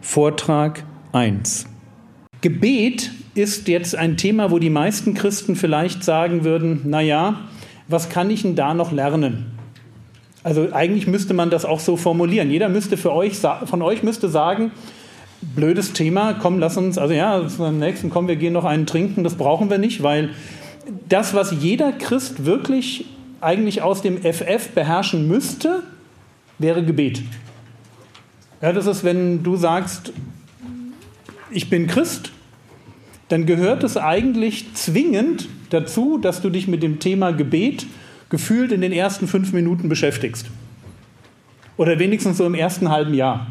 Vortrag 1. Gebet ist jetzt ein Thema, wo die meisten Christen vielleicht sagen würden, naja, was kann ich denn da noch lernen? Also eigentlich müsste man das auch so formulieren. Jeder müsste für euch, von euch müsste sagen, blödes Thema, komm, lass uns, also ja, am nächsten, komm, wir gehen noch einen trinken, das brauchen wir nicht, weil das, was jeder Christ wirklich eigentlich aus dem FF beherrschen müsste, wäre Gebet. Ja, das ist, wenn du sagst, ich bin Christ, dann gehört es eigentlich zwingend dazu, dass du dich mit dem Thema Gebet gefühlt in den ersten fünf Minuten beschäftigst. Oder wenigstens so im ersten halben Jahr.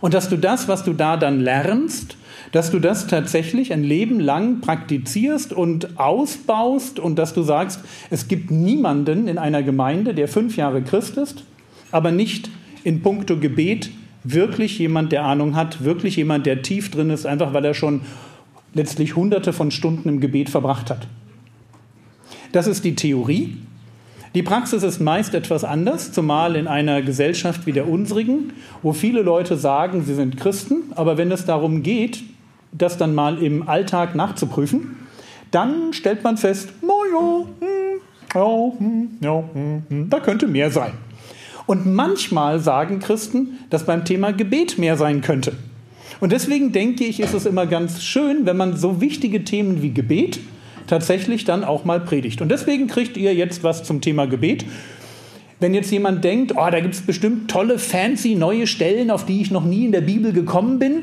Und dass du das, was du da dann lernst, dass du das tatsächlich ein Leben lang praktizierst und ausbaust und dass du sagst, es gibt niemanden in einer Gemeinde, der fünf Jahre Christ ist, aber nicht in puncto Gebet wirklich jemand, der Ahnung hat, wirklich jemand, der tief drin ist, einfach weil er schon letztlich hunderte von Stunden im Gebet verbracht hat. Das ist die Theorie. Die Praxis ist meist etwas anders, zumal in einer Gesellschaft wie der unsrigen, wo viele Leute sagen, sie sind Christen, aber wenn es darum geht, das dann mal im Alltag nachzuprüfen, dann stellt man fest, no, hm, hm, hm da könnte mehr sein. Und manchmal sagen Christen, dass beim Thema Gebet mehr sein könnte. Und deswegen denke ich, ist es immer ganz schön, wenn man so wichtige Themen wie Gebet tatsächlich dann auch mal predigt. Und deswegen kriegt ihr jetzt was zum Thema Gebet. Wenn jetzt jemand denkt, oh, da gibt es bestimmt tolle, fancy neue Stellen, auf die ich noch nie in der Bibel gekommen bin,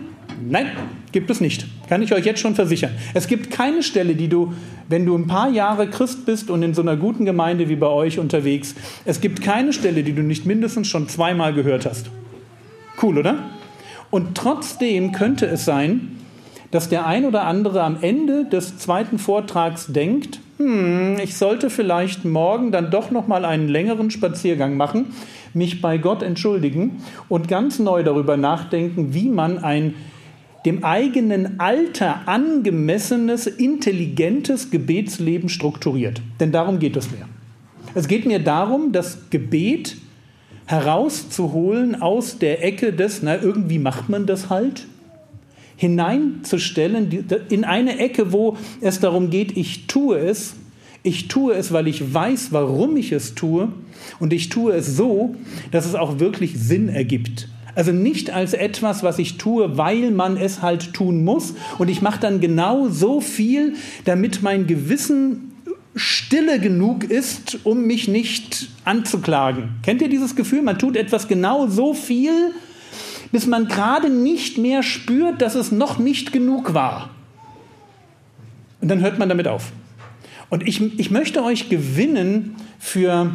Nein, gibt es nicht. Kann ich euch jetzt schon versichern. Es gibt keine Stelle, die du, wenn du ein paar Jahre Christ bist und in so einer guten Gemeinde wie bei euch unterwegs, es gibt keine Stelle, die du nicht mindestens schon zweimal gehört hast. Cool, oder? Und trotzdem könnte es sein, dass der ein oder andere am Ende des zweiten Vortrags denkt, hm, ich sollte vielleicht morgen dann doch noch mal einen längeren Spaziergang machen, mich bei Gott entschuldigen und ganz neu darüber nachdenken, wie man ein dem eigenen Alter angemessenes, intelligentes Gebetsleben strukturiert. Denn darum geht es mir. Es geht mir darum, das Gebet herauszuholen aus der Ecke des, na, irgendwie macht man das halt, hineinzustellen in eine Ecke, wo es darum geht, ich tue es, ich tue es, weil ich weiß, warum ich es tue und ich tue es so, dass es auch wirklich Sinn ergibt. Also nicht als etwas, was ich tue, weil man es halt tun muss. Und ich mache dann genau so viel, damit mein Gewissen stille genug ist, um mich nicht anzuklagen. Kennt ihr dieses Gefühl? Man tut etwas genau so viel, bis man gerade nicht mehr spürt, dass es noch nicht genug war. Und dann hört man damit auf. Und ich, ich möchte euch gewinnen für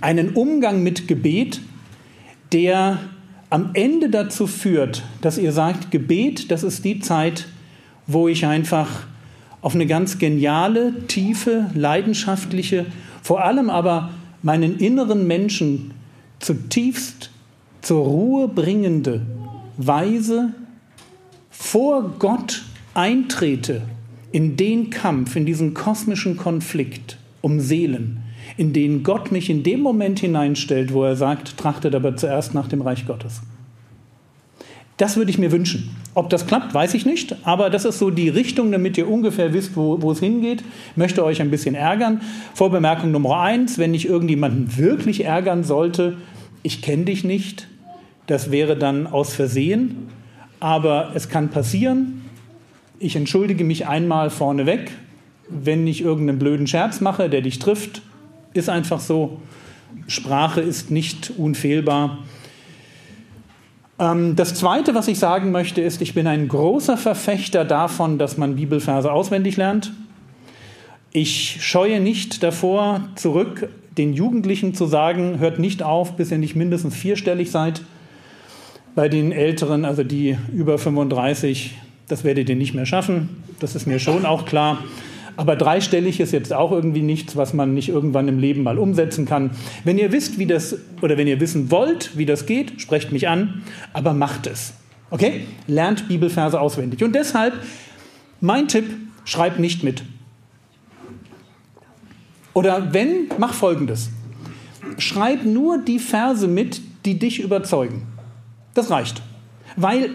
einen Umgang mit Gebet, der am Ende dazu führt, dass ihr sagt, Gebet, das ist die Zeit, wo ich einfach auf eine ganz geniale, tiefe, leidenschaftliche, vor allem aber meinen inneren Menschen zutiefst zur Ruhe bringende Weise vor Gott eintrete in den Kampf, in diesen kosmischen Konflikt um Seelen, in denen Gott mich in dem Moment hineinstellt, wo er sagt, trachtet aber zuerst nach dem Reich Gottes. Das würde ich mir wünschen. Ob das klappt, weiß ich nicht, aber das ist so die Richtung, damit ihr ungefähr wisst, wo, wo es hingeht. Ich möchte euch ein bisschen ärgern. Vorbemerkung Nummer eins, wenn ich irgendjemanden wirklich ärgern sollte, ich kenne dich nicht, das wäre dann aus Versehen, aber es kann passieren. Ich entschuldige mich einmal vorneweg, wenn ich irgendeinen blöden Scherz mache, der dich trifft ist einfach so. Sprache ist nicht unfehlbar. Ähm, das Zweite, was ich sagen möchte, ist, ich bin ein großer Verfechter davon, dass man Bibelverse auswendig lernt. Ich scheue nicht davor zurück, den Jugendlichen zu sagen, hört nicht auf, bis ihr nicht mindestens vierstellig seid. Bei den Älteren, also die über 35, das werdet ihr nicht mehr schaffen. Das ist mir schon auch klar. Aber dreistellig ist jetzt auch irgendwie nichts, was man nicht irgendwann im Leben mal umsetzen kann. Wenn ihr wisst, wie das, oder wenn ihr wissen wollt, wie das geht, sprecht mich an, aber macht es. Okay? Lernt Bibelverse auswendig. Und deshalb, mein Tipp, schreibt nicht mit. Oder wenn, mach folgendes. Schreib nur die Verse mit, die dich überzeugen. Das reicht. Weil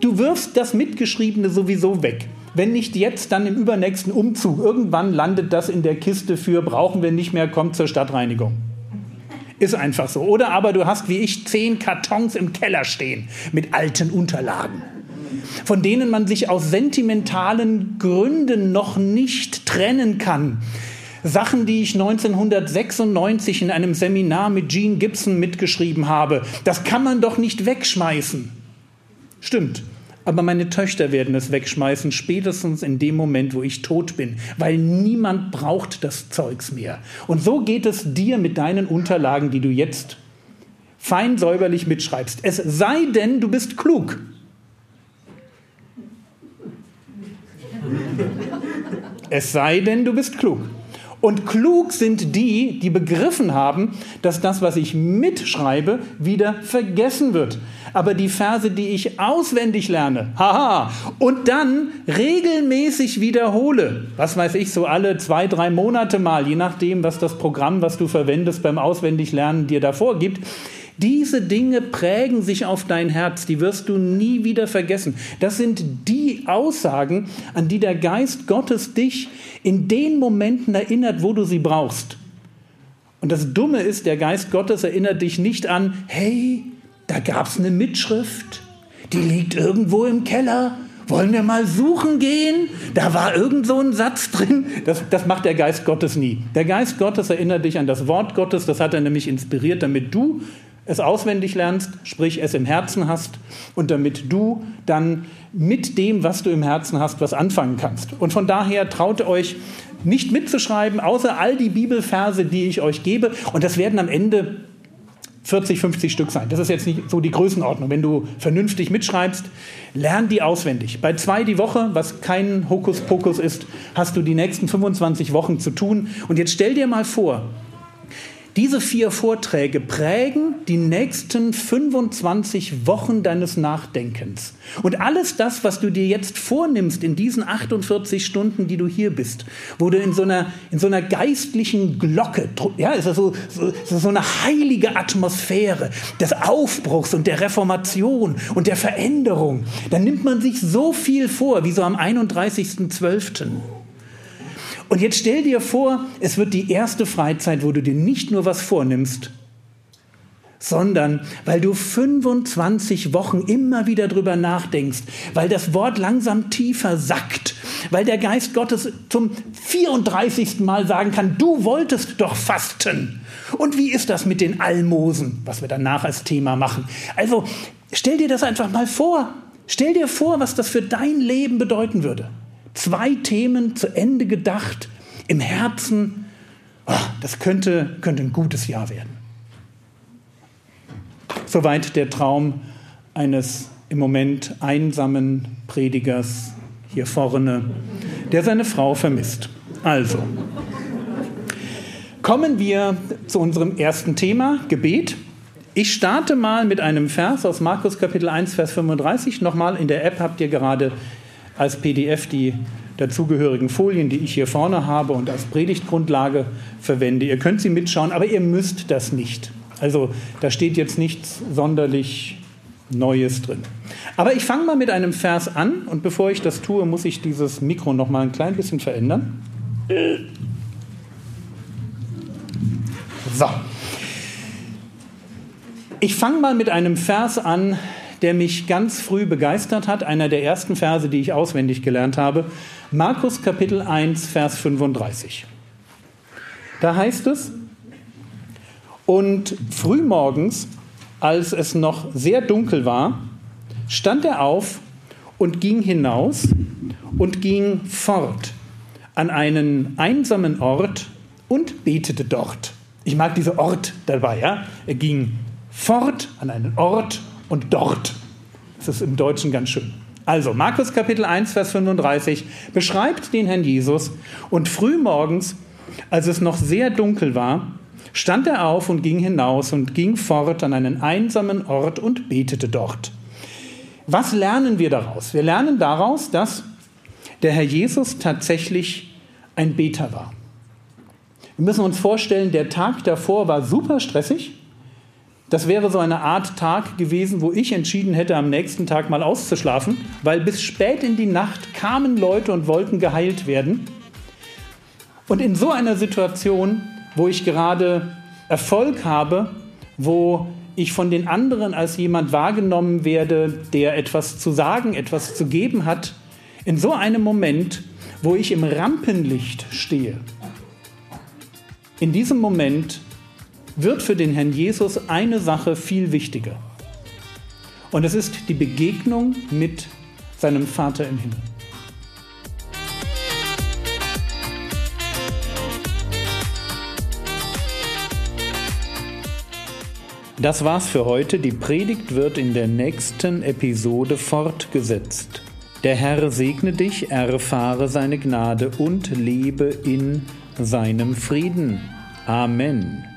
du wirfst das Mitgeschriebene sowieso weg. Wenn nicht jetzt, dann im übernächsten Umzug. Irgendwann landet das in der Kiste für brauchen wir nicht mehr, kommt zur Stadtreinigung. Ist einfach so. Oder aber du hast wie ich zehn Kartons im Keller stehen mit alten Unterlagen, von denen man sich aus sentimentalen Gründen noch nicht trennen kann. Sachen, die ich 1996 in einem Seminar mit Gene Gibson mitgeschrieben habe, das kann man doch nicht wegschmeißen. Stimmt. Aber meine Töchter werden es wegschmeißen, spätestens in dem Moment, wo ich tot bin, weil niemand braucht das Zeugs mehr. Und so geht es dir mit deinen Unterlagen, die du jetzt fein säuberlich mitschreibst. Es sei denn, du bist klug. Es sei denn, du bist klug. Und klug sind die, die begriffen haben, dass das, was ich mitschreibe, wieder vergessen wird. Aber die Verse, die ich auswendig lerne, haha, und dann regelmäßig wiederhole, was weiß ich, so alle zwei, drei Monate mal, je nachdem, was das Programm, was du verwendest beim Auswendiglernen dir davor gibt, diese Dinge prägen sich auf dein Herz, die wirst du nie wieder vergessen. Das sind die Aussagen, an die der Geist Gottes dich in den Momenten erinnert, wo du sie brauchst. Und das Dumme ist, der Geist Gottes erinnert dich nicht an, hey, da gab es eine Mitschrift, die liegt irgendwo im Keller. Wollen wir mal suchen gehen? Da war irgend so ein Satz drin. Das, das macht der Geist Gottes nie. Der Geist Gottes erinnert dich an das Wort Gottes. Das hat er nämlich inspiriert, damit du es auswendig lernst, sprich es im Herzen hast und damit du dann mit dem, was du im Herzen hast, was anfangen kannst. Und von daher traut euch nicht mitzuschreiben, außer all die Bibelverse, die ich euch gebe. Und das werden am Ende 40, 50 Stück sein. Das ist jetzt nicht so die Größenordnung. Wenn du vernünftig mitschreibst, lern die auswendig. Bei zwei die Woche, was kein Hokuspokus ist, hast du die nächsten 25 Wochen zu tun. Und jetzt stell dir mal vor, diese vier Vorträge prägen die nächsten 25 Wochen deines Nachdenkens. Und alles das, was du dir jetzt vornimmst in diesen 48 Stunden, die du hier bist, wo du in so einer, in so einer geistlichen Glocke, ja, ist das so, so, so eine heilige Atmosphäre des Aufbruchs und der Reformation und der Veränderung, dann nimmt man sich so viel vor, wie so am 31.12. Und jetzt stell dir vor, es wird die erste Freizeit, wo du dir nicht nur was vornimmst, sondern weil du 25 Wochen immer wieder drüber nachdenkst, weil das Wort langsam tiefer sackt, weil der Geist Gottes zum 34. Mal sagen kann, du wolltest doch fasten. Und wie ist das mit den Almosen, was wir danach als Thema machen? Also stell dir das einfach mal vor. Stell dir vor, was das für dein Leben bedeuten würde. Zwei Themen zu Ende gedacht, im Herzen. Oh, das könnte, könnte ein gutes Jahr werden. Soweit der Traum eines im Moment einsamen Predigers hier vorne, der seine Frau vermisst. Also, kommen wir zu unserem ersten Thema, Gebet. Ich starte mal mit einem Vers aus Markus Kapitel 1, Vers 35. Nochmal, in der App habt ihr gerade als PDF die dazugehörigen Folien, die ich hier vorne habe und als Predigtgrundlage verwende. Ihr könnt sie mitschauen, aber ihr müsst das nicht. Also da steht jetzt nichts sonderlich Neues drin. Aber ich fange mal mit einem Vers an und bevor ich das tue, muss ich dieses Mikro noch mal ein klein bisschen verändern. So. Ich fange mal mit einem Vers an, der mich ganz früh begeistert hat, einer der ersten Verse, die ich auswendig gelernt habe. Markus Kapitel 1, Vers 35. Da heißt es, und frühmorgens, als es noch sehr dunkel war, stand er auf und ging hinaus und ging fort an einen einsamen Ort und betete dort. Ich mag diese Ort dabei, ja? Er ging fort an einen Ort und dort. Das ist im Deutschen ganz schön. Also, Markus Kapitel 1, Vers 35 beschreibt den Herrn Jesus und früh morgens, als es noch sehr dunkel war, stand er auf und ging hinaus und ging fort an einen einsamen Ort und betete dort. Was lernen wir daraus? Wir lernen daraus, dass der Herr Jesus tatsächlich ein Beter war. Wir müssen uns vorstellen, der Tag davor war super stressig. Das wäre so eine Art Tag gewesen, wo ich entschieden hätte, am nächsten Tag mal auszuschlafen, weil bis spät in die Nacht kamen Leute und wollten geheilt werden. Und in so einer Situation, wo ich gerade Erfolg habe, wo ich von den anderen als jemand wahrgenommen werde, der etwas zu sagen, etwas zu geben hat, in so einem Moment, wo ich im Rampenlicht stehe, in diesem Moment wird für den Herrn Jesus eine Sache viel wichtiger. Und es ist die Begegnung mit seinem Vater im Himmel. Das war's für heute. Die Predigt wird in der nächsten Episode fortgesetzt. Der Herr segne dich, erfahre seine Gnade und lebe in seinem Frieden. Amen.